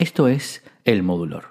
Esto es El Modulor.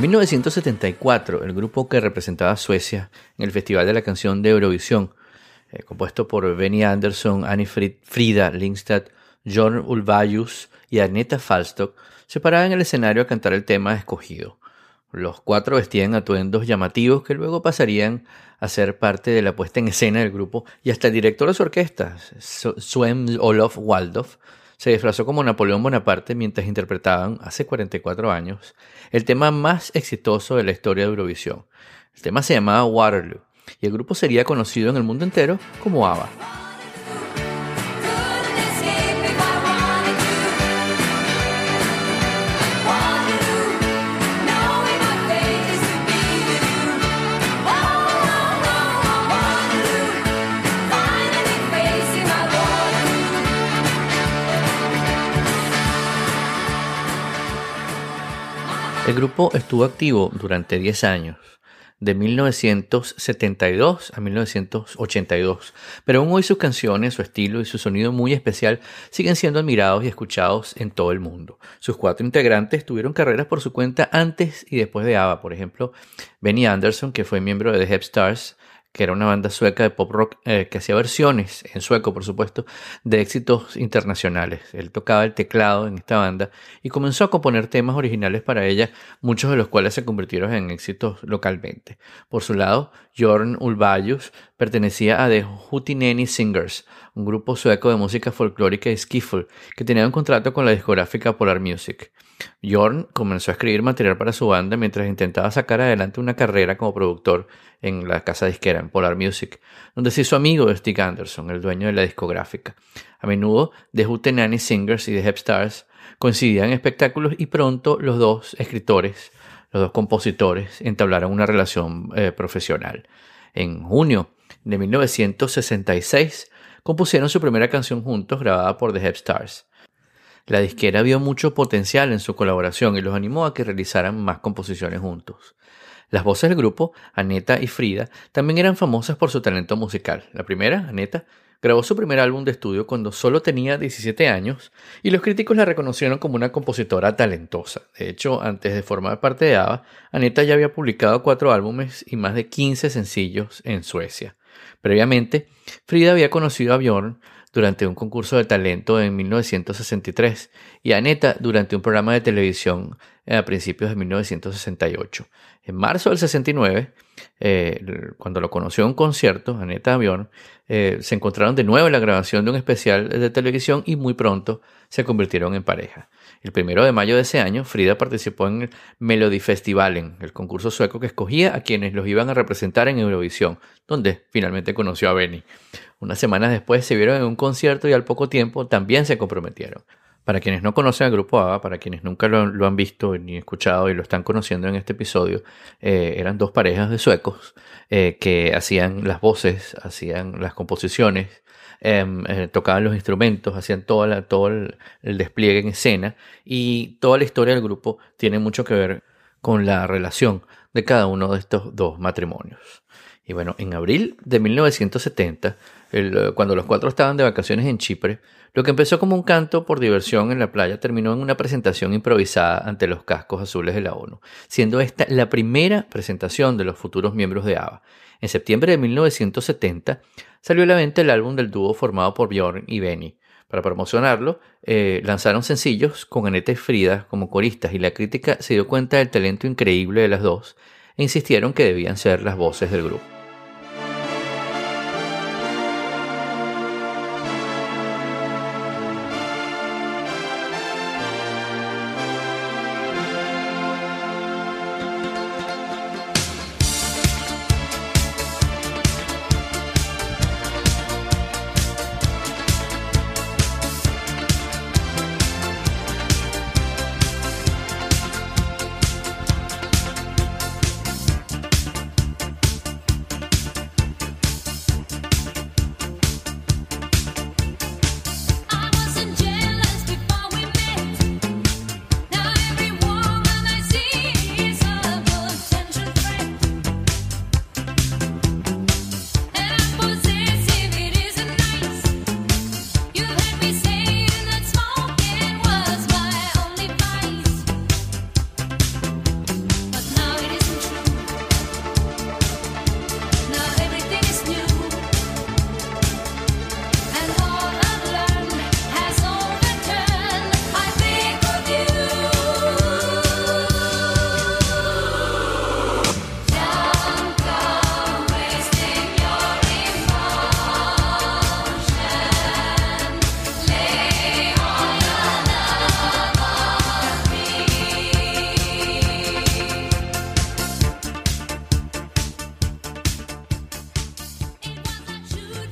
En 1974, el grupo que representaba a Suecia en el Festival de la Canción de Eurovisión, eh, compuesto por Benny Andersson, Annie Frida Lindstad, John Ulvaeus y Agneta Falstock, se paraba en el escenario a cantar el tema escogido. Los cuatro vestían atuendos llamativos que luego pasarían a ser parte de la puesta en escena del grupo y hasta el director de su orquesta, Sven Olof Waldorf, se disfrazó como Napoleón Bonaparte mientras interpretaban, hace 44 años, el tema más exitoso de la historia de Eurovisión. El tema se llamaba Waterloo y el grupo sería conocido en el mundo entero como ABBA. El grupo estuvo activo durante 10 años, de 1972 a 1982, pero aún hoy sus canciones, su estilo y su sonido muy especial siguen siendo admirados y escuchados en todo el mundo. Sus cuatro integrantes tuvieron carreras por su cuenta antes y después de ABBA, por ejemplo, Benny Anderson, que fue miembro de The Hep Stars, que era una banda sueca de pop rock eh, que hacía versiones, en sueco por supuesto, de éxitos internacionales. Él tocaba el teclado en esta banda y comenzó a componer temas originales para ella, muchos de los cuales se convirtieron en éxitos localmente. Por su lado, Jorn Ulvaeus pertenecía a The Hootenanny Singers, un grupo sueco de música folclórica y skiffle que tenía un contrato con la discográfica Polar Music. Jorn comenzó a escribir material para su banda mientras intentaba sacar adelante una carrera como productor en la casa disquera, en Polar Music, donde se hizo amigo de Stig Anderson, el dueño de la discográfica. A menudo, The Hootenanny Singers y The Hep Stars coincidían en espectáculos y pronto los dos escritores, los dos compositores, entablaron una relación eh, profesional. En junio de 1966 compusieron su primera canción juntos grabada por The Hep Stars. La disquera vio mucho potencial en su colaboración y los animó a que realizaran más composiciones juntos. Las voces del grupo, Aneta y Frida, también eran famosas por su talento musical. La primera, Aneta, grabó su primer álbum de estudio cuando solo tenía 17 años y los críticos la reconocieron como una compositora talentosa. De hecho, antes de formar parte de ABBA, Aneta ya había publicado cuatro álbumes y más de 15 sencillos en Suecia. Previamente, Frida había conocido a Bjorn durante un concurso de talento en 1963 y Aneta durante un programa de televisión a principios de 1968. En marzo del 69, eh, cuando lo conoció en un concierto, Aneta Avión, eh, se encontraron de nuevo en la grabación de un especial de televisión y muy pronto se convirtieron en pareja. El primero de mayo de ese año, Frida participó en el Melodifestivalen, el concurso sueco que escogía a quienes los iban a representar en Eurovisión, donde finalmente conoció a Benny. Unas semanas después se vieron en un concierto y al poco tiempo también se comprometieron. Para quienes no conocen al grupo ABBA, para quienes nunca lo, han visto ni escuchado y lo están conociendo en este episodio, eh, eran dos parejas de suecos eh, que hacían las voces, hacían las composiciones, em, eh, tocaban los instrumentos, hacían toda la, todo el, despliegue en escena y toda la historia del grupo tiene mucho que ver con la relación de cada uno de estos dos matrimonios. Y bueno, en abril de 1970, cuando los cuatro estaban de vacaciones en Chipre, lo que empezó como un canto por diversión en la playa terminó en una presentación improvisada ante los cascos azules de la ONU, siendo esta la primera presentación de los futuros miembros de ABBA. En septiembre de 1970 salió a la venta el álbum del dúo formado por Bjorn y Benny. Para promocionarlo, eh, lanzaron sencillos con Aneta y Frida como coristas y la crítica se dio cuenta del talento increíble de las dos e insistieron que debían ser las voces del grupo.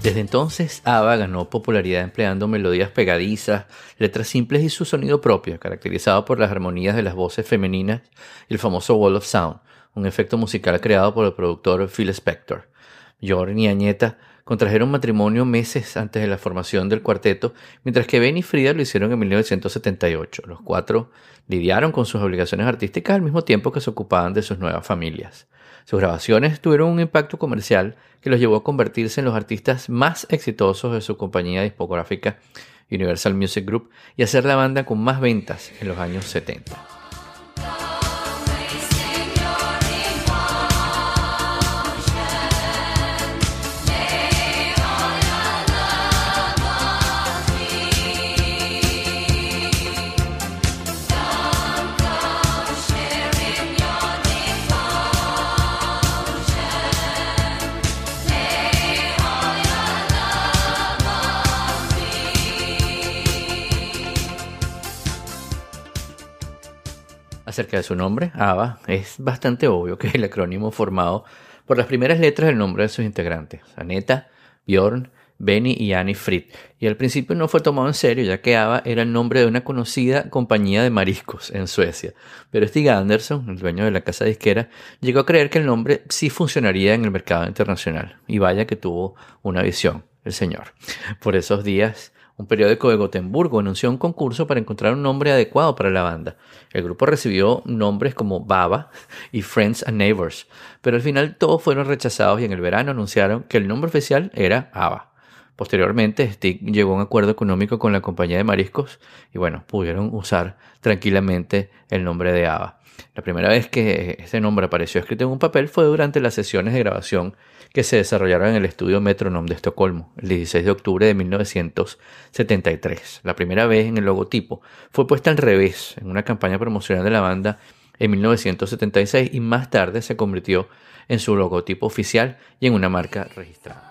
Desde entonces, ABBA ganó popularidad empleando melodías pegadizas, letras simples y su sonido propio, caracterizado por las armonías de las voces femeninas y el famoso Wall of Sound, un efecto musical creado por el productor Phil Spector. Jordan y Añeta contrajeron matrimonio meses antes de la formación del cuarteto, mientras que Ben y Frida lo hicieron en 1978. Los cuatro lidiaron con sus obligaciones artísticas al mismo tiempo que se ocupaban de sus nuevas familias. Sus grabaciones tuvieron un impacto comercial que los llevó a convertirse en los artistas más exitosos de su compañía discográfica Universal Music Group y a ser la banda con más ventas en los años 70. Acerca de su nombre, ABBA, es bastante obvio que es el acrónimo formado por las primeras letras del nombre de sus integrantes, Aneta, Bjorn, Benny y Annie Fried. Y al principio no fue tomado en serio, ya que ABBA era el nombre de una conocida compañía de mariscos en Suecia. Pero Stig Anderson, el dueño de la casa disquera, llegó a creer que el nombre sí funcionaría en el mercado internacional. Y vaya que tuvo una visión, el señor. Por esos días, un periódico de Gotemburgo anunció un concurso para encontrar un nombre adecuado para la banda. El grupo recibió nombres como Baba y Friends and Neighbors, pero al final todos fueron rechazados y en el verano anunciaron que el nombre oficial era ABBA. Posteriormente, Stick llegó a un acuerdo económico con la compañía de mariscos y bueno, pudieron usar tranquilamente el nombre de ABBA. La primera vez que ese nombre apareció escrito en un papel fue durante las sesiones de grabación que se desarrollaron en el estudio Metronome de Estocolmo el 16 de octubre de 1973. La primera vez en el logotipo fue puesta al revés en una campaña promocional de la banda en 1976 y más tarde se convirtió en su logotipo oficial y en una marca registrada.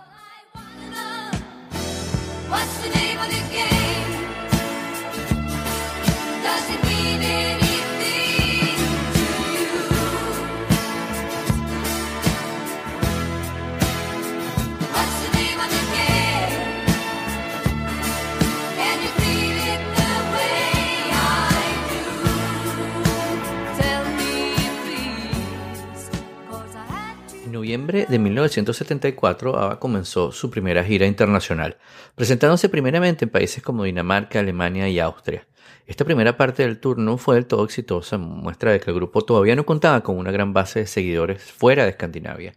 Noviembre de 1974, ABBA comenzó su primera gira internacional, presentándose primeramente en países como Dinamarca, Alemania y Austria. Esta primera parte del tour no fue del todo exitosa, muestra de que el grupo todavía no contaba con una gran base de seguidores fuera de Escandinavia.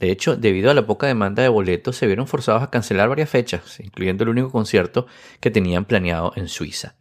De hecho, debido a la poca demanda de boletos, se vieron forzados a cancelar varias fechas, incluyendo el único concierto que tenían planeado en Suiza.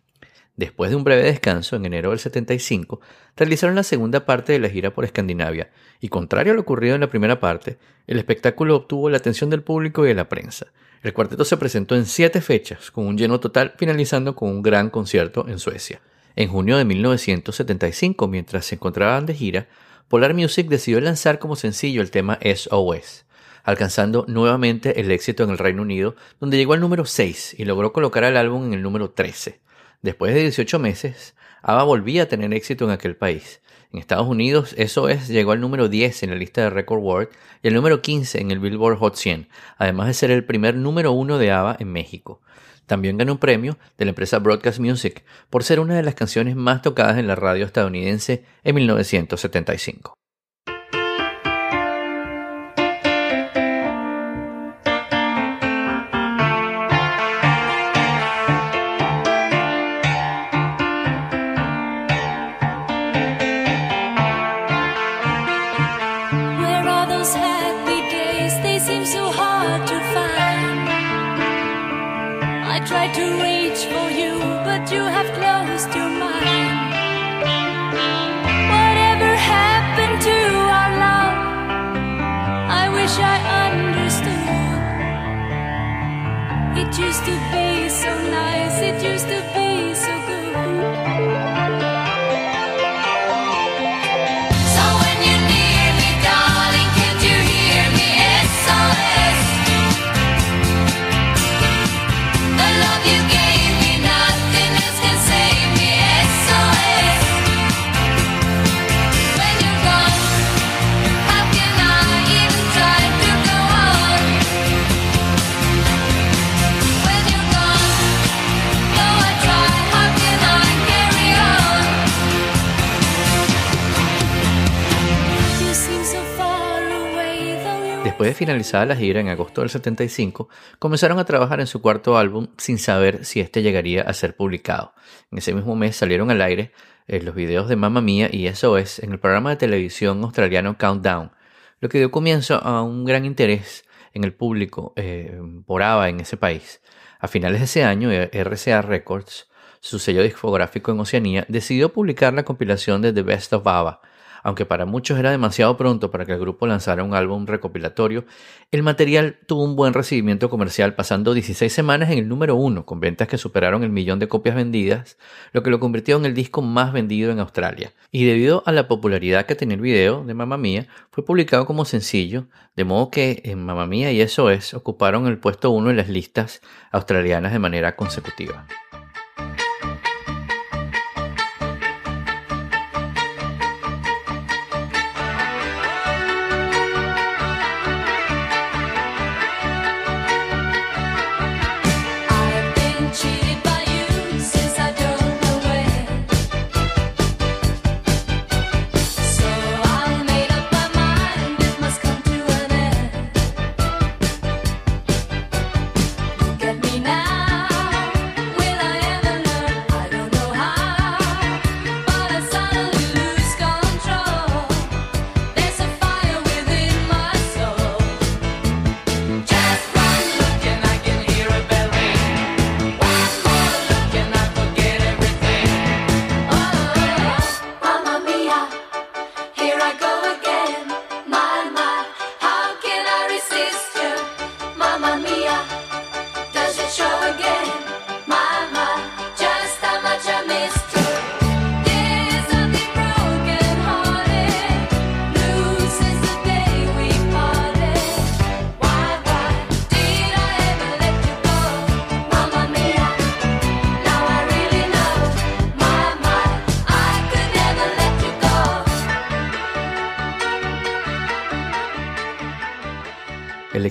Después de un breve descanso, en enero del 75, realizaron la segunda parte de la gira por Escandinavia, y contrario a lo ocurrido en la primera parte, el espectáculo obtuvo la atención del público y de la prensa. El cuarteto se presentó en siete fechas, con un lleno total, finalizando con un gran concierto en Suecia. En junio de 1975, mientras se encontraban de gira, Polar Music decidió lanzar como sencillo el tema SOS, alcanzando nuevamente el éxito en el Reino Unido, donde llegó al número 6 y logró colocar al álbum en el número 13. Después de 18 meses, ABBA volvía a tener éxito en aquel país. En Estados Unidos, SOS llegó al número 10 en la lista de Record World y al número 15 en el Billboard Hot 100, además de ser el primer número 1 de ABBA en México. También ganó un premio de la empresa Broadcast Music por ser una de las canciones más tocadas en la radio estadounidense en 1975. used to be finalizada la gira en agosto del 75, comenzaron a trabajar en su cuarto álbum sin saber si este llegaría a ser publicado. En ese mismo mes salieron al aire eh, los videos de Mamma Mía y SOS en el programa de televisión australiano Countdown, lo que dio comienzo a un gran interés en el público eh, por ABBA en ese país. A finales de ese año, eh, RCA Records, su sello discográfico en Oceanía, decidió publicar la compilación de The Best of ABBA, aunque para muchos era demasiado pronto para que el grupo lanzara un álbum recopilatorio, el material tuvo un buen recibimiento comercial pasando 16 semanas en el número uno, con ventas que superaron el millón de copias vendidas, lo que lo convirtió en el disco más vendido en Australia. Y debido a la popularidad que tenía el video de Mamma Mía, fue publicado como sencillo, de modo que en Mamma Mía y Eso Es ocuparon el puesto uno en las listas australianas de manera consecutiva.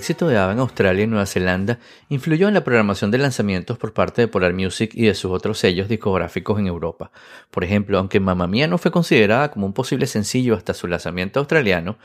Éxito de ABBA en Australia y Nueva Zelanda influyó en la programación de lanzamientos por parte de Polar Music y de sus otros sellos discográficos en Europa. Por ejemplo, aunque Mamma Mía no fue considerada como un posible sencillo hasta su lanzamiento australiano,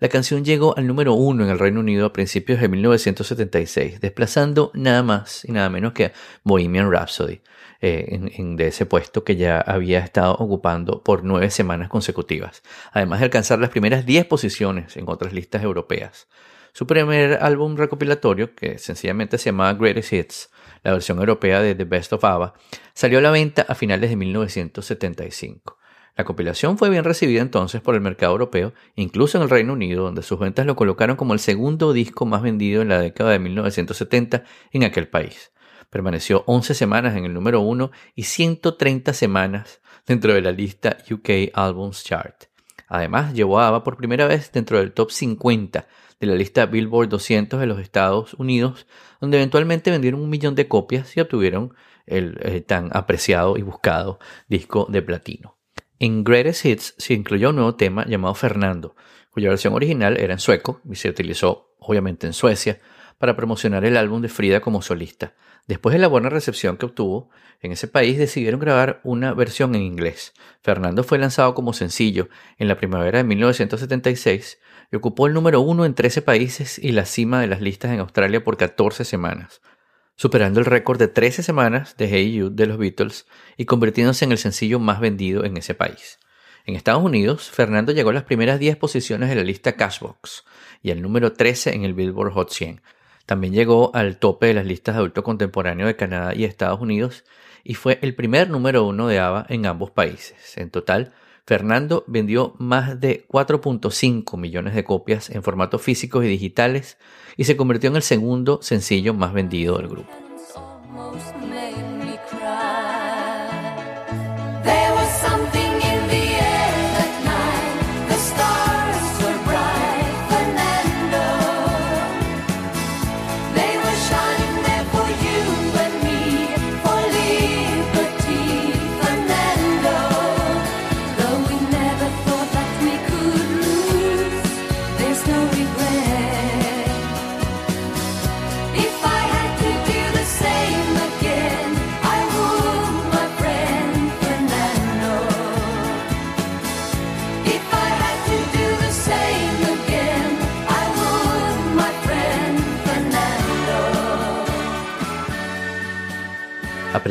la canción llegó al número uno en el Reino Unido a principios de 1976, desplazando nada más y nada menos que Bohemian Rhapsody, eh, de ese puesto que ya había estado ocupando por nueve semanas consecutivas, además de alcanzar las primeras diez posiciones en otras listas europeas. Su primer álbum recopilatorio, que sencillamente se llamaba Greatest Hits, la versión europea de The Best of ABBA, salió a la venta a finales de 1975. La compilación fue bien recibida entonces por el mercado europeo, incluso en el Reino Unido, donde sus ventas lo colocaron como el segundo disco más vendido en la década de 1970 en aquel país. Permaneció 11 semanas en el número 1 y 130 semanas dentro de la lista UK Albums Chart. Además, llevó a ABBA por primera vez dentro del top 50 de la lista Billboard 200 de los Estados Unidos, donde eventualmente vendieron un millón de copias y obtuvieron el eh, tan apreciado y buscado disco de platino. En Greatest Hits se incluyó un nuevo tema llamado Fernando, cuya versión original era en sueco y se utilizó obviamente en Suecia para promocionar el álbum de Frida como solista. Después de la buena recepción que obtuvo, en ese país decidieron grabar una versión en inglés. Fernando fue lanzado como sencillo en la primavera de 1976 y ocupó el número uno en 13 países y la cima de las listas en Australia por 14 semanas, superando el récord de 13 semanas de Hey You de los Beatles y convirtiéndose en el sencillo más vendido en ese país. En Estados Unidos, Fernando llegó a las primeras 10 posiciones de la lista Cashbox y al número 13 en el Billboard Hot 100. También llegó al tope de las listas de adulto contemporáneo de Canadá y Estados Unidos y fue el primer número uno de ABBA en ambos países. En total, Fernando vendió más de 4.5 millones de copias en formatos físicos y digitales y se convirtió en el segundo sencillo más vendido del grupo.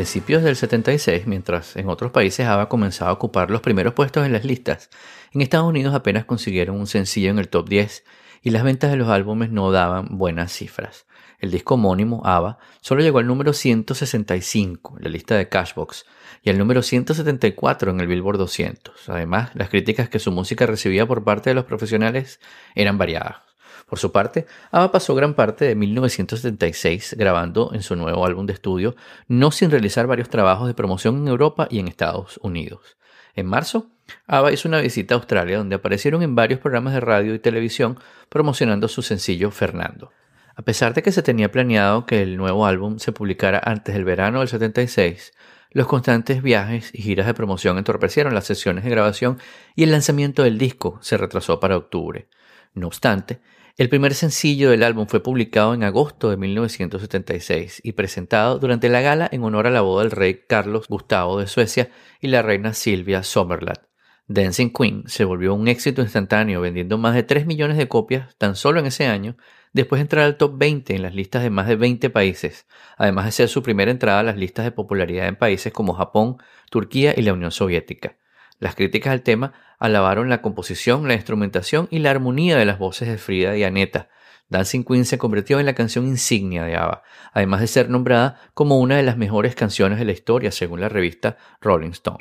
Principios del 76, mientras en otros países ABBA comenzaba a ocupar los primeros puestos en las listas, en Estados Unidos apenas consiguieron un sencillo en el top 10 y las ventas de los álbumes no daban buenas cifras. El disco homónimo, ABBA, solo llegó al número 165 en la lista de Cashbox y al número 174 en el Billboard 200. Además, las críticas que su música recibía por parte de los profesionales eran variadas. Por su parte, ABBA pasó gran parte de 1976 grabando en su nuevo álbum de estudio, no sin realizar varios trabajos de promoción en Europa y en Estados Unidos. En marzo, ABBA hizo una visita a Australia donde aparecieron en varios programas de radio y televisión promocionando su sencillo Fernando. A pesar de que se tenía planeado que el nuevo álbum se publicara antes del verano del 76, los constantes viajes y giras de promoción entorpecieron las sesiones de grabación y el lanzamiento del disco se retrasó para octubre. No obstante, el primer sencillo del álbum fue publicado en agosto de 1976 y presentado durante la gala en honor a la boda del rey Carlos Gustavo de Suecia y la reina Silvia Sommerland. Dancing Queen se volvió un éxito instantáneo vendiendo más de 3 millones de copias tan solo en ese año, después de entrar al top 20 en las listas de más de 20 países, además de ser su primera entrada a las listas de popularidad en países como Japón, Turquía y la Unión Soviética. Las críticas al tema alabaron la composición, la instrumentación y la armonía de las voces de Frida y Aneta. Dancing Queen se convirtió en la canción insignia de ABBA, además de ser nombrada como una de las mejores canciones de la historia según la revista Rolling Stone.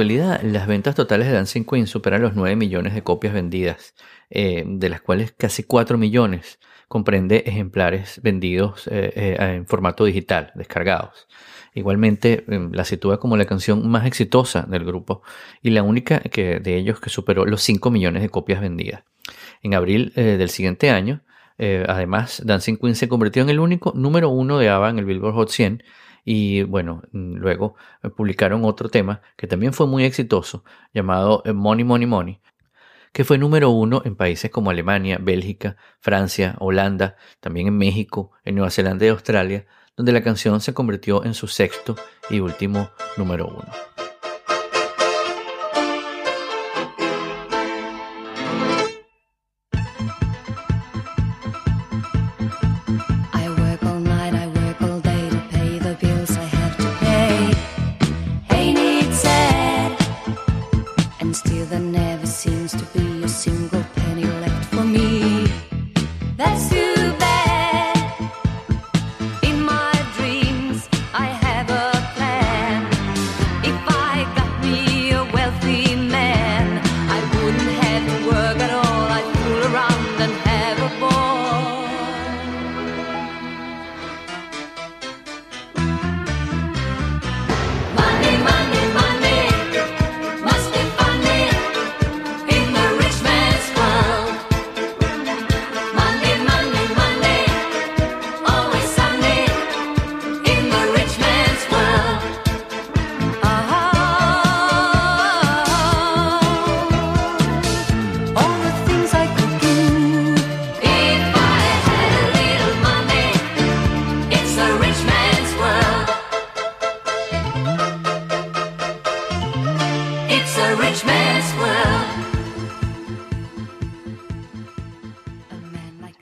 Actualidad, las ventas totales de Dancing Queen superan los 9 millones de copias vendidas, eh, de las cuales casi 4 millones comprende ejemplares vendidos eh, eh, en formato digital, descargados. Igualmente em, la sitúa como la canción más exitosa del grupo y la única que, de ellos que superó los 5 millones de copias vendidas. En abril del siguiente año, además, Dancing Queen se convirtió en el único número uno de ABBA en el Billboard Hot 100 y bueno, luego publicaron otro tema que también fue muy exitoso, llamado eh, Money, Money, Money, que fue número uno en países como Alemania, Bélgica, Francia, Holanda, también en México, en Nueva Zelanda y Australia, donde la canción se convirtió en su sexto y último número uno.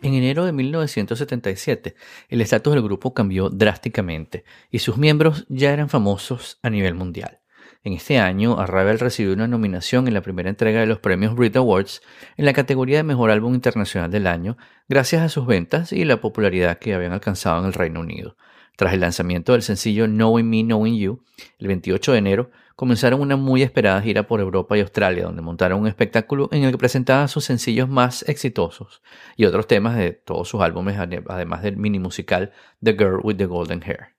En enero de 1977, el estatus del grupo cambió drásticamente y sus miembros ya eran famosos a nivel mundial. En este año, Arrival recibió una nominación en la primera entrega de los premios Brit Awards en la categoría de Mejor Álbum Internacional del Año, gracias a sus ventas y la popularidad que habían alcanzado en el Reino Unido. Tras el lanzamiento del sencillo Knowing Me, Knowing You, el 28 de enero, comenzaron una muy esperada gira por Europa y Australia, donde montaron un espectáculo en el que presentaban sus sencillos más exitosos y otros temas de todos sus álbumes, además del mini musical The Girl with the Golden Hair.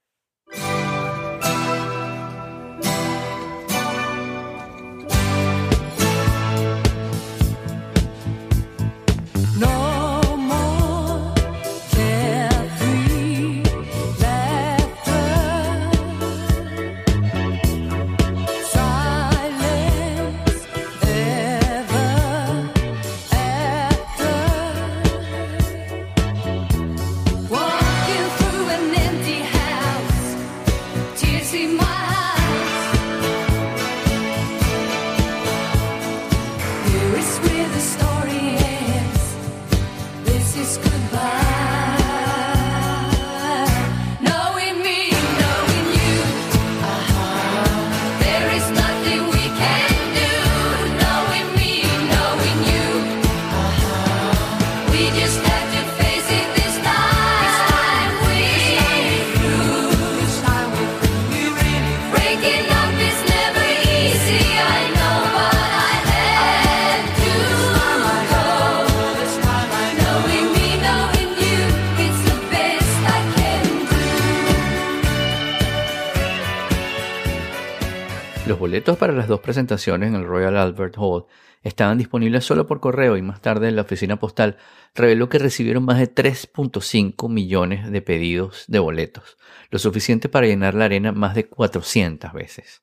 Boletos para las dos presentaciones en el Royal Albert Hall estaban disponibles solo por correo y más tarde la oficina postal reveló que recibieron más de 3.5 millones de pedidos de boletos, lo suficiente para llenar la arena más de 400 veces.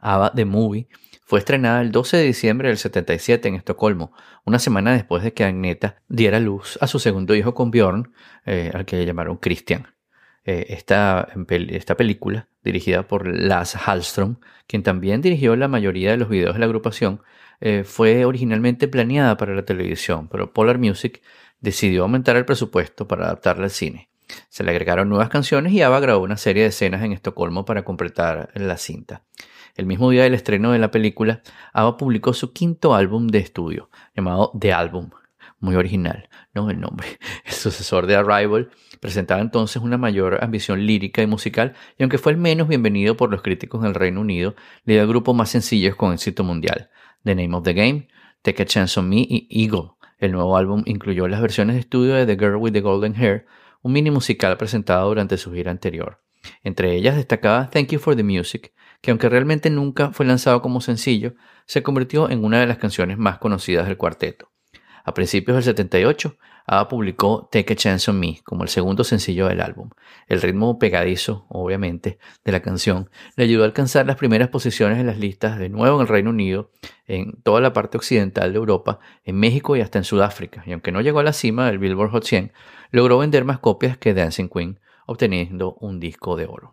Ava The Movie fue estrenada el 12 de diciembre del 77 en Estocolmo, una semana después de que Agneta diera luz a su segundo hijo con Bjorn, eh, al que llamaron Christian. Eh, esta, esta película, dirigida por Lars Hallström, quien también dirigió la mayoría de los videos de la agrupación, eh, fue originalmente planeada para la televisión, pero Polar Music decidió aumentar el presupuesto para adaptarla al cine. Se le agregaron nuevas canciones y Ava grabó una serie de escenas en Estocolmo para completar la cinta. El mismo día del estreno de la película, Ava publicó su quinto álbum de estudio, llamado The Album. Muy original, ¿no? El nombre. El sucesor de Arrival presentaba entonces una mayor ambición lírica y musical, y aunque fue el menos bienvenido por los críticos del Reino Unido, le dio grupos más sencillos con éxito mundial. The Name of the Game, Take a Chance on Me y Eagle. El nuevo álbum incluyó las versiones de estudio de The Girl with the Golden Hair, un mini musical presentado durante su gira anterior. Entre ellas destacaba Thank You for the Music, que aunque realmente nunca fue lanzado como sencillo, se convirtió en una de las canciones más conocidas del cuarteto. A principios del 78, ABBA publicó Take a Chance on Me como el segundo sencillo del álbum. El ritmo pegadizo, obviamente, de la canción le ayudó a alcanzar las primeras posiciones en las listas de nuevo en el Reino Unido, en toda la parte occidental de Europa, en México y hasta en Sudáfrica. Y aunque no llegó a la cima del Billboard Hot 100, logró vender más copias que Dancing Queen, obteniendo un disco de oro.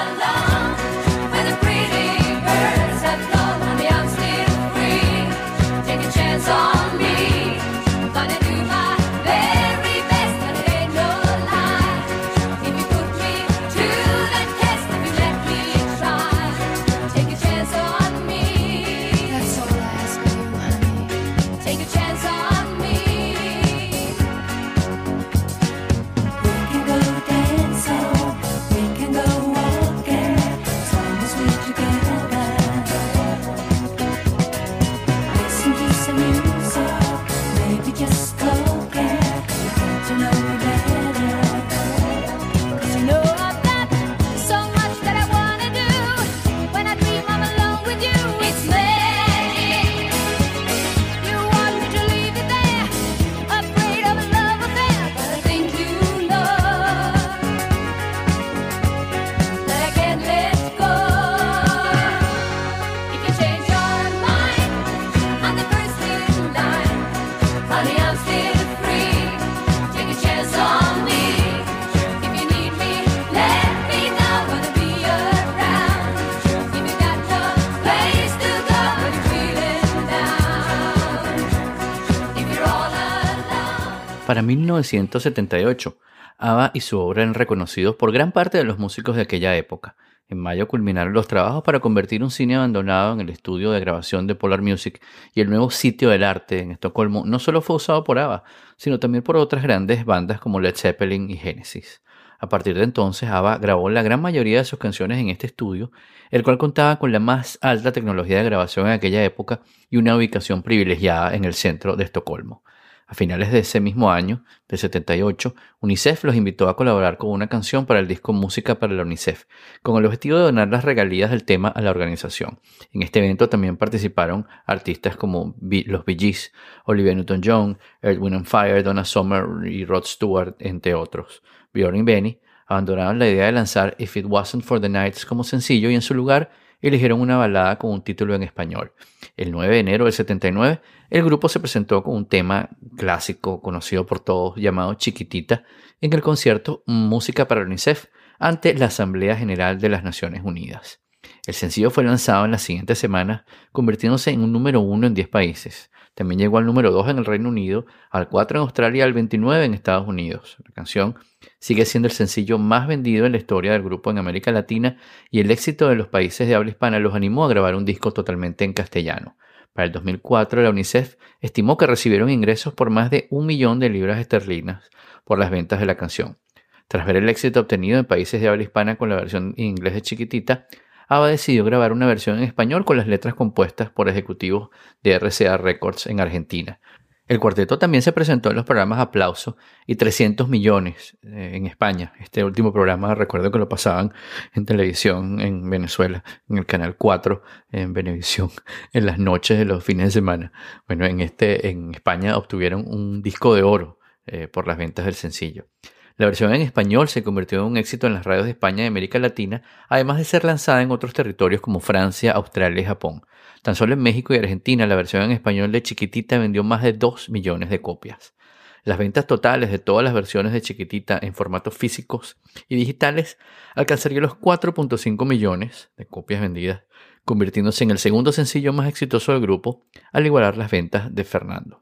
1978, ABBA y su obra eran reconocidos por gran parte de los músicos de aquella época. En mayo culminaron los trabajos para convertir un cine abandonado en el estudio de grabación de Polar Music y el nuevo sitio del arte en Estocolmo no solo fue usado por ABBA, sino también por otras grandes bandas como Led Zeppelin y Genesis. A partir de entonces, ABBA grabó la gran mayoría de sus canciones en este estudio, el cual contaba con la más alta tecnología de grabación en aquella época y una ubicación privilegiada en el centro de Estocolmo. A finales de ese mismo año, de 78, UNICEF los invitó a colaborar con una canción para el disco Música para la UNICEF, con el objetivo de donar las regalías del tema a la organización. En este evento también participaron artistas como los Bee Olivia Newton-John, Edwin and Fire, Donna Summer y Rod Stewart, entre otros. Bjorn y Benny abandonaron la idea de lanzar If It Wasn't for the Nights como sencillo y en su lugar eligieron una balada con un título en español. El 9 de enero del 79, el grupo se presentó con un tema clásico conocido por todos llamado Chiquitita en el concierto Música para UNICEF ante la Asamblea General de las Naciones Unidas. El sencillo fue lanzado en las siguientes semanas, convirtiéndose en un número uno en 10 países. También llegó al número 2 en el Reino Unido, al 4 en Australia y al 29 en Estados Unidos. La canción sigue siendo el sencillo más vendido en la historia del grupo en América Latina y el éxito de los países de habla hispana los animó a grabar un disco totalmente en castellano. Para el 2004, la UNICEF estimó que recibieron ingresos por más de un millón de libras esterlinas por las ventas de la canción. Tras ver el éxito obtenido en países de habla hispana con la versión en inglés de Chiquitita, ABBA decidió grabar una versión en español con las letras compuestas por ejecutivos de RCA Records en Argentina. El cuarteto también se presentó en los programas Aplauso y 300 millones eh, en España. Este último programa recuerdo que lo pasaban en televisión en Venezuela, en el canal 4 en Venevisión, en las noches de los fines de semana. Bueno, en este en España obtuvieron un disco de oro eh, por las ventas del sencillo. La versión en español se convirtió en un éxito en las radios de España y América Latina, además de ser lanzada en otros territorios como Francia, Australia y Japón. Tan solo en México y Argentina la versión en español de Chiquitita vendió más de 2 millones de copias. Las ventas totales de todas las versiones de Chiquitita en formatos físicos y digitales alcanzarían los 4.5 millones de copias vendidas, convirtiéndose en el segundo sencillo más exitoso del grupo, al igualar las ventas de Fernando.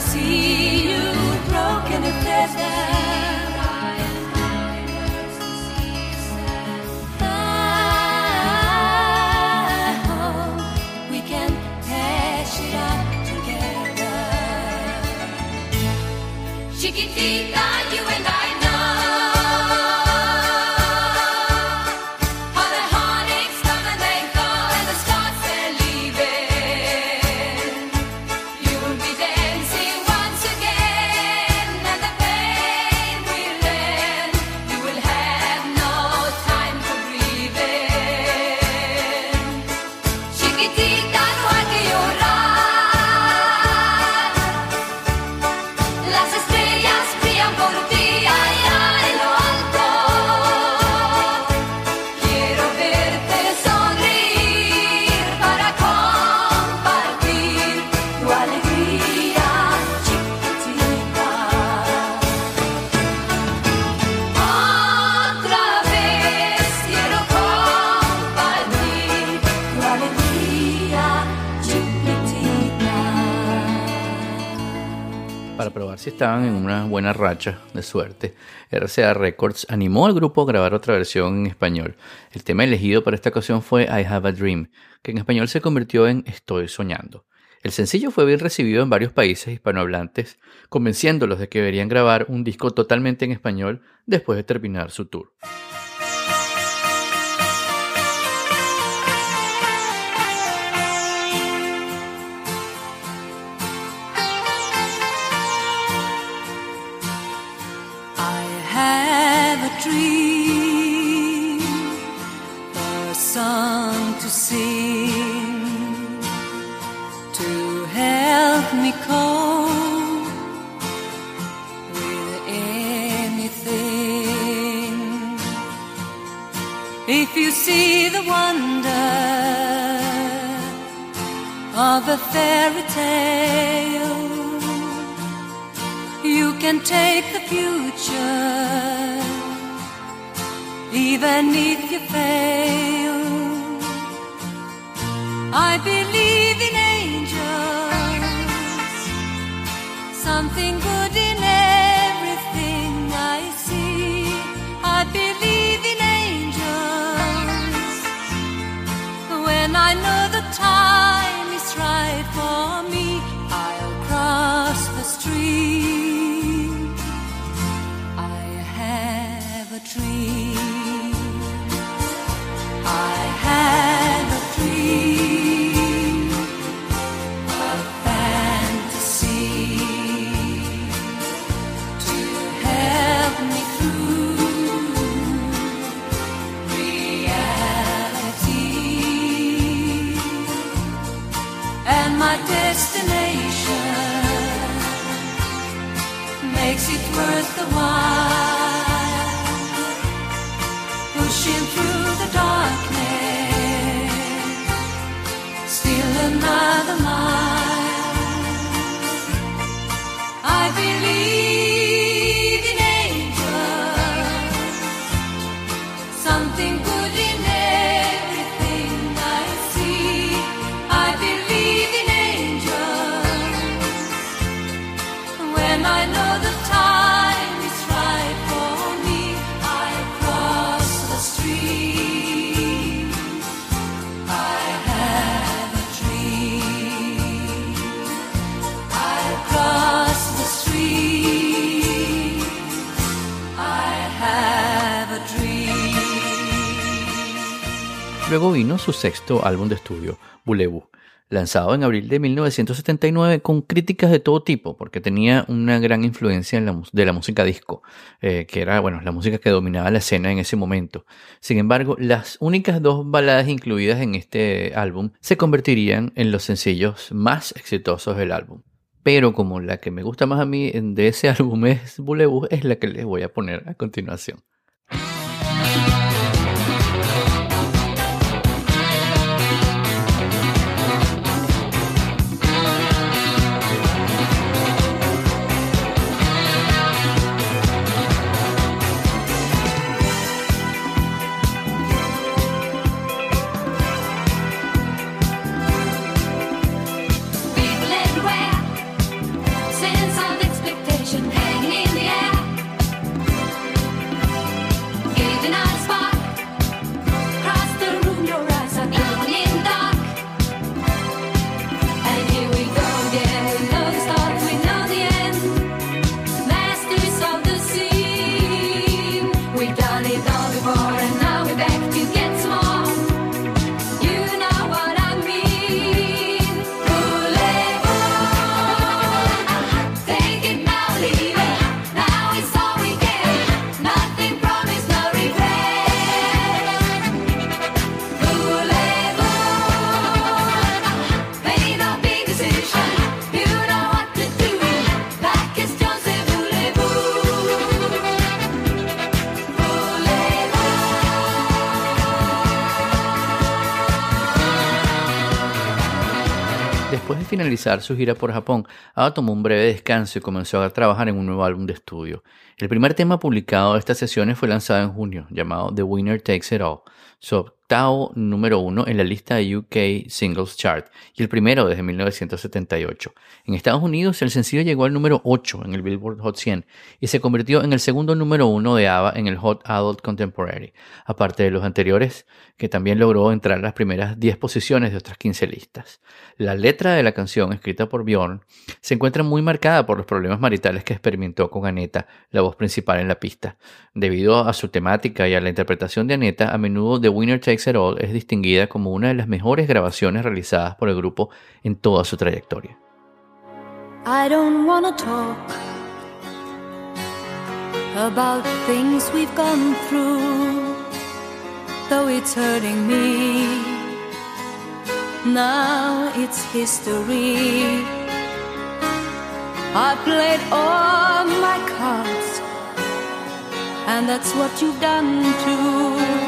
See you broken if there's Chiquitita, de suerte, RCA Records animó al grupo a grabar otra versión en español. El tema elegido para esta ocasión fue I Have a Dream, que en español se convirtió en Estoy soñando. El sencillo fue bien recibido en varios países hispanohablantes, convenciéndolos de que deberían grabar un disco totalmente en español después de terminar su tour. Dream, a song to sing, to help me cope with anything. If you see the wonder of a fairy tale, you can take the future even if you fail. I believe in angels, something good something Luego vino su sexto álbum de estudio, Boulevou, lanzado en abril de 1979 con críticas de todo tipo, porque tenía una gran influencia de la música disco, eh, que era bueno, la música que dominaba la escena en ese momento. Sin embargo, las únicas dos baladas incluidas en este álbum se convertirían en los sencillos más exitosos del álbum. Pero como la que me gusta más a mí de ese álbum es Boulevou, es la que les voy a poner a continuación. Finalizar su gira por Japón, Ava tomó un breve descanso y comenzó a trabajar en un nuevo álbum de estudio. El primer tema publicado de estas sesiones fue lanzado en junio, llamado The Winner Takes It All, octavo número uno en la lista UK Singles Chart y el primero desde 1978. En Estados Unidos, el sencillo llegó al número 8 en el Billboard Hot 100 y se convirtió en el segundo número uno de ABBA en el Hot Adult Contemporary, aparte de los anteriores, que también logró entrar las primeras 10 posiciones de otras 15 listas. La letra de la canción, escrita por Bjorn, se encuentra muy marcada por los problemas maritales que experimentó con Aneta, la voz principal en la pista. Debido a su temática y a la interpretación de Aneta, a menudo The Winner Takes It All es distinguida como una de las mejores grabaciones realizadas por el grupo en toda su trayectoria. I don't wanna talk about things we've gone through, though it's hurting me. Now it's history. I played all my cards, and that's what you've done too.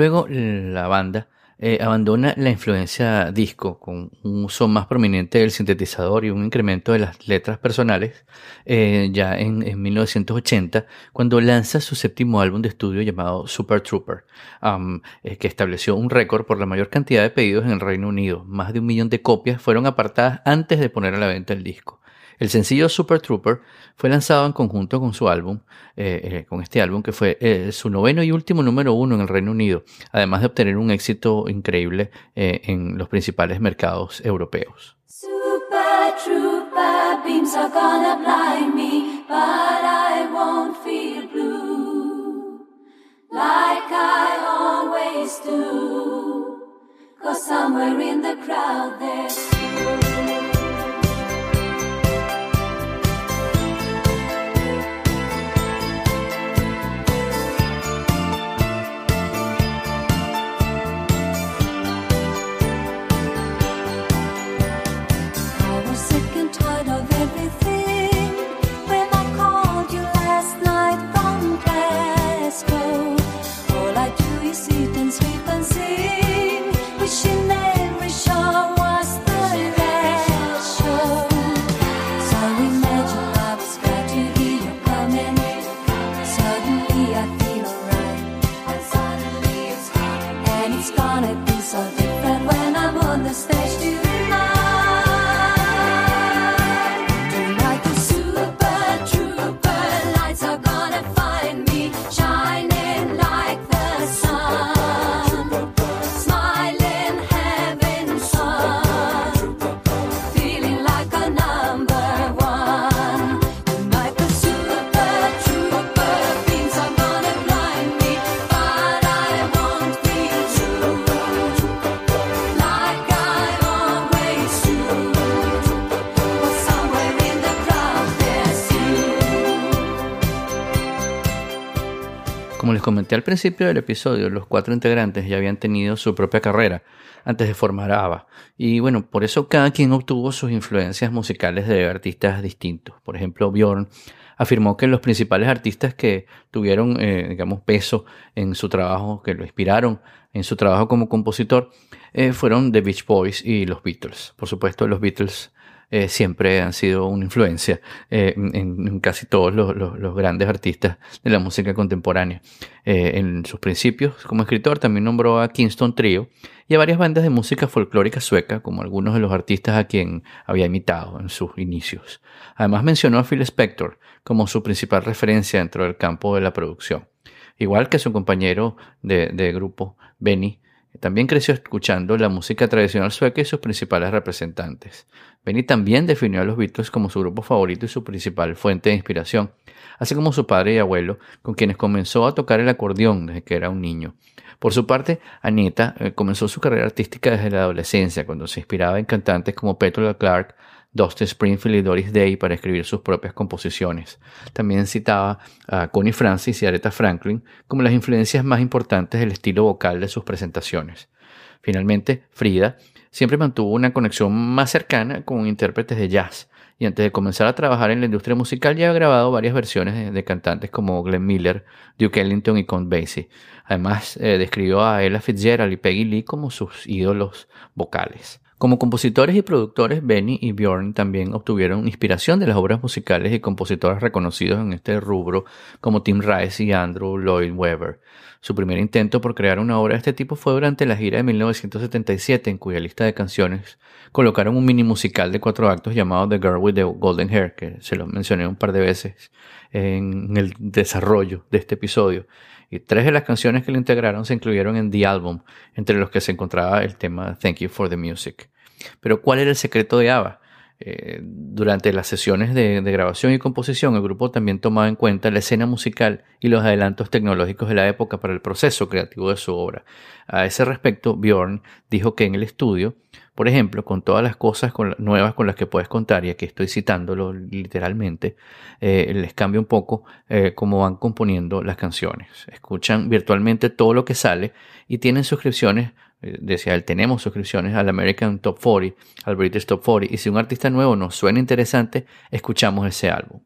Luego la banda eh, abandona la influencia disco con un uso más prominente del sintetizador y un incremento de las letras personales eh, ya en, en 1980 cuando lanza su séptimo álbum de estudio llamado Super Trooper eh, que estableció un récord por la mayor cantidad de pedidos en el Reino Unido. Más de un millón de copias fueron apartadas antes de poner a la venta el disco. El sencillo Super Trooper fue lanzado en conjunto con su álbum, eh, eh, con este álbum que fue eh, su noveno y último número uno en el Reino Unido, además de obtener un éxito increíble eh, en los principales mercados europeos. Super trooper beams are gonna blind me, but I won't feel blue like I always do. Cause somewhere in the crowd there's it's coming, and it's gonna be so comenté al principio del episodio, los cuatro integrantes ya habían tenido su propia carrera antes de formar ABBA. Y bueno, por eso cada quien obtuvo sus influencias musicales de artistas distintos. Por ejemplo, Bjorn afirmó que los principales artistas que tuvieron, eh, digamos, peso en su trabajo, que lo inspiraron en su trabajo como compositor, eh, fueron The Beach Boys y los Beatles. Por supuesto, los Beatles eh, siempre han sido una influencia eh, en, casi todos los, grandes artistas de la música contemporánea. Eh, en sus principios como escritor también nombró a Kingston Trio y a varias bandas de música folclórica sueca, como algunos de los artistas a quien había imitado en sus inicios. Además mencionó a Phil Spector como su principal referencia dentro del campo de la producción. Igual que su compañero de grupo, Benny, también creció escuchando la música tradicional sueca y sus principales representantes. Benny también definió a los Beatles como su grupo favorito y su principal fuente de inspiración, así como su padre y abuelo, con quienes comenzó a tocar el acordeón desde que era un niño. Por su parte, Anita eh, comenzó su carrera artística desde la adolescencia, cuando se inspiraba en cantantes como Petula Clark, Dustin Springfield y Doris Day para escribir sus propias composiciones. También citaba a Connie Francis y Aretha Franklin como las influencias más importantes del estilo vocal de sus presentaciones. Finalmente, Frida siempre mantuvo una conexión más cercana con intérpretes de jazz y antes de comenzar a trabajar en la industria musical ya ha grabado varias versiones de, de cantantes como Glenn Miller, Duke Ellington y Count Basie. Además, eh, describió a Ella Fitzgerald y Peggy Lee como sus ídolos vocales. Como compositores y productores, Benny y Bjorn también obtuvieron inspiración de las obras musicales y compositores reconocidos en este rubro como Tim Rice y Andrew Lloyd Webber. Su primer intento por crear una obra de este tipo fue durante la gira de 1977, en cuya lista de canciones colocaron un mini musical de cuatro actos llamado The Girl with the Golden Hair, que se lo mencioné un par de veces en el desarrollo de este episodio. Y tres de las canciones que lo integraron se incluyeron en The Album, entre los que se encontraba el tema Thank You for the Music. Pero ¿cuál era el secreto de ABBA? Eh, durante las sesiones de, grabación y composición, el grupo también tomaba en cuenta la escena musical y los adelantos tecnológicos de la época para el proceso creativo de su obra. A ese respecto, Bjorn dijo que en el estudio, por ejemplo, con todas las cosas nuevas con las que puedes contar, y aquí estoy citándolo literalmente, eh, les cambia un poco eh, cómo van componiendo las canciones. Escuchan virtualmente todo lo que sale y tienen suscripciones, decía él, tenemos suscripciones al American Top 40, al British Top 40, y si un artista nuevo nos suena interesante, escuchamos ese álbum.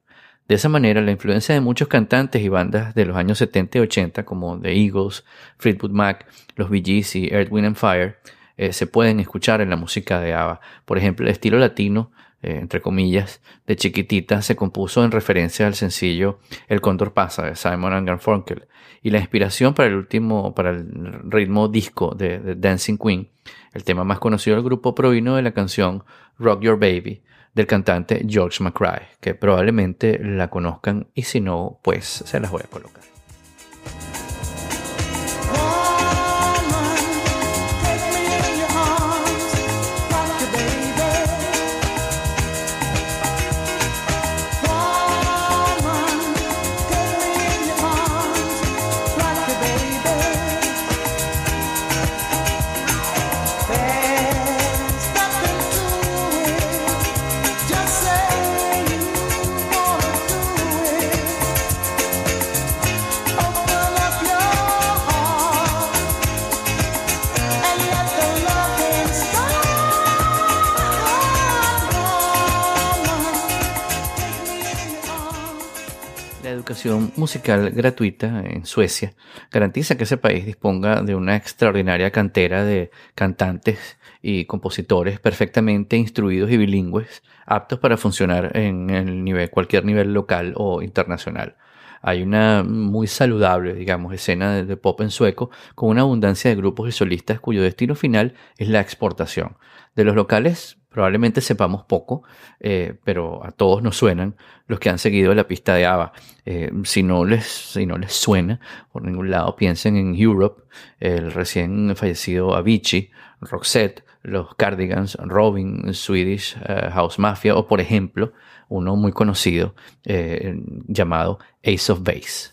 De esa manera, la influencia de muchos cantantes y bandas de los años 70 y 80, como The Eagles, Fleetwood Mac, los Bee Gees y Earth, Wind and Fire, eh, se pueden escuchar en la música de ABBA. Por ejemplo, el estilo latino, eh, entre comillas, de Chiquitita se compuso en referencia al sencillo El Cóndor pasa de Simon and Garfunkel y la inspiración para el último, para el ritmo disco de, de Dancing Queen, el tema más conocido del grupo provino de la canción Rock Your Baby del cantante George McCrae, que probablemente la conozcan y si no, pues se las voy a colocar. Educación musical gratuita en Suecia garantiza que ese país disponga de una extraordinaria cantera de cantantes y compositores perfectamente instruidos y bilingües, aptos para funcionar en el nivel, cualquier nivel local o internacional. Hay una muy saludable, digamos, escena de, pop en sueco con una abundancia de grupos y solistas cuyo destino final es la exportación. De los locales probablemente sepamos poco, eh, pero a todos nos suenan los que han seguido la pista de ABBA. Eh, si, no les, si no les suena por ningún lado, piensen en Europe, el recién fallecido Avicii, Roxette, los Cardigans, Robin, Swedish eh, House Mafia o por ejemplo uno muy conocido llamado Ace of Base.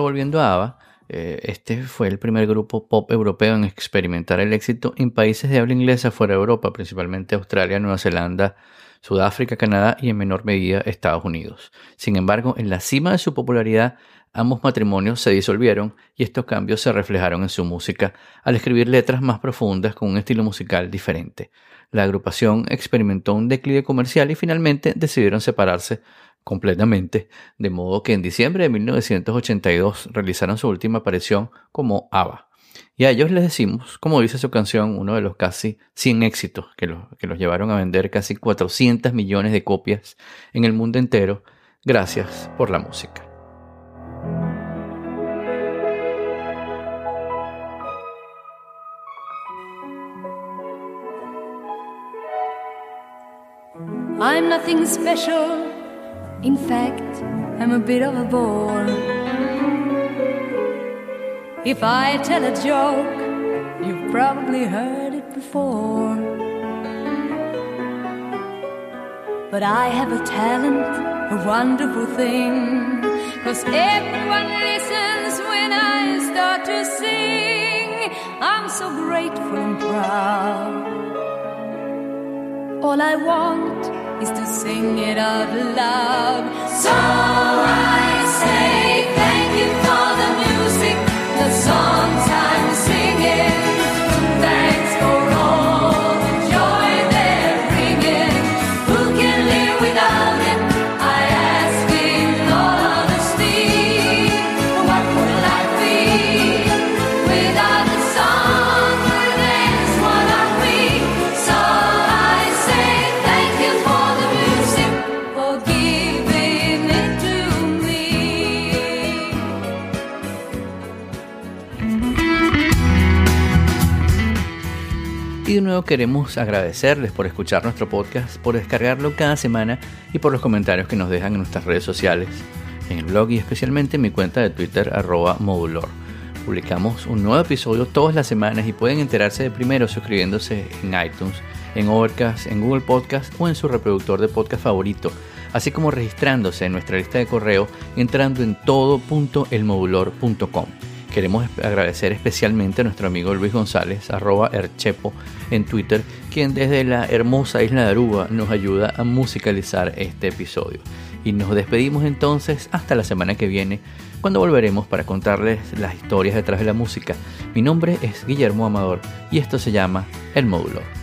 Volviendo a ABBA, eh, este fue el primer grupo pop europeo en experimentar el éxito en países de habla inglesa fuera de Europa, principalmente Australia, Nueva Zelanda, Sudáfrica, Canadá y en menor medida Estados Unidos. Sin embargo, en la cima de su popularidad, ambos matrimonios se disolvieron y estos cambios se reflejaron en su música al escribir letras más profundas con un estilo musical diferente. La agrupación experimentó un declive comercial y finalmente decidieron separarse completamente, de modo que en diciembre de 1982 realizaron su última aparición como ABBA. Y a ellos les decimos, como dice su canción, uno de los casi 100 éxitos que los, que los llevaron a vender casi 400 millones de copias en el mundo entero, gracias por la música. I'm nothing special. In fact, I'm a bit of a bore. If I tell a joke, you've probably heard it before. But I have a talent, a wonderful thing. Cause everyone listens when I start to sing. I'm so grateful and proud. All I want is to sing it out loud. So I nuevo queremos agradecerles por escuchar nuestro podcast, por descargarlo cada semana y por los comentarios que nos dejan en nuestras redes sociales, en el blog y especialmente en mi cuenta de Twitter arroba modulor. Publicamos un nuevo episodio todas las semanas y pueden enterarse de primero suscribiéndose en iTunes, en Overcast, en Google Podcast o en su reproductor de podcast favorito, así como registrándose en nuestra lista de correo entrando en todo.elmodulor.com. Queremos agradecer especialmente a nuestro amigo Luis González, arroba Erchepo, en Twitter, quien desde la hermosa isla de Aruba nos ayuda a musicalizar este episodio. Y nos despedimos entonces hasta la semana que viene, cuando volveremos para contarles las historias detrás de la música. Mi nombre es Guillermo Amador y esto se llama El Módulo.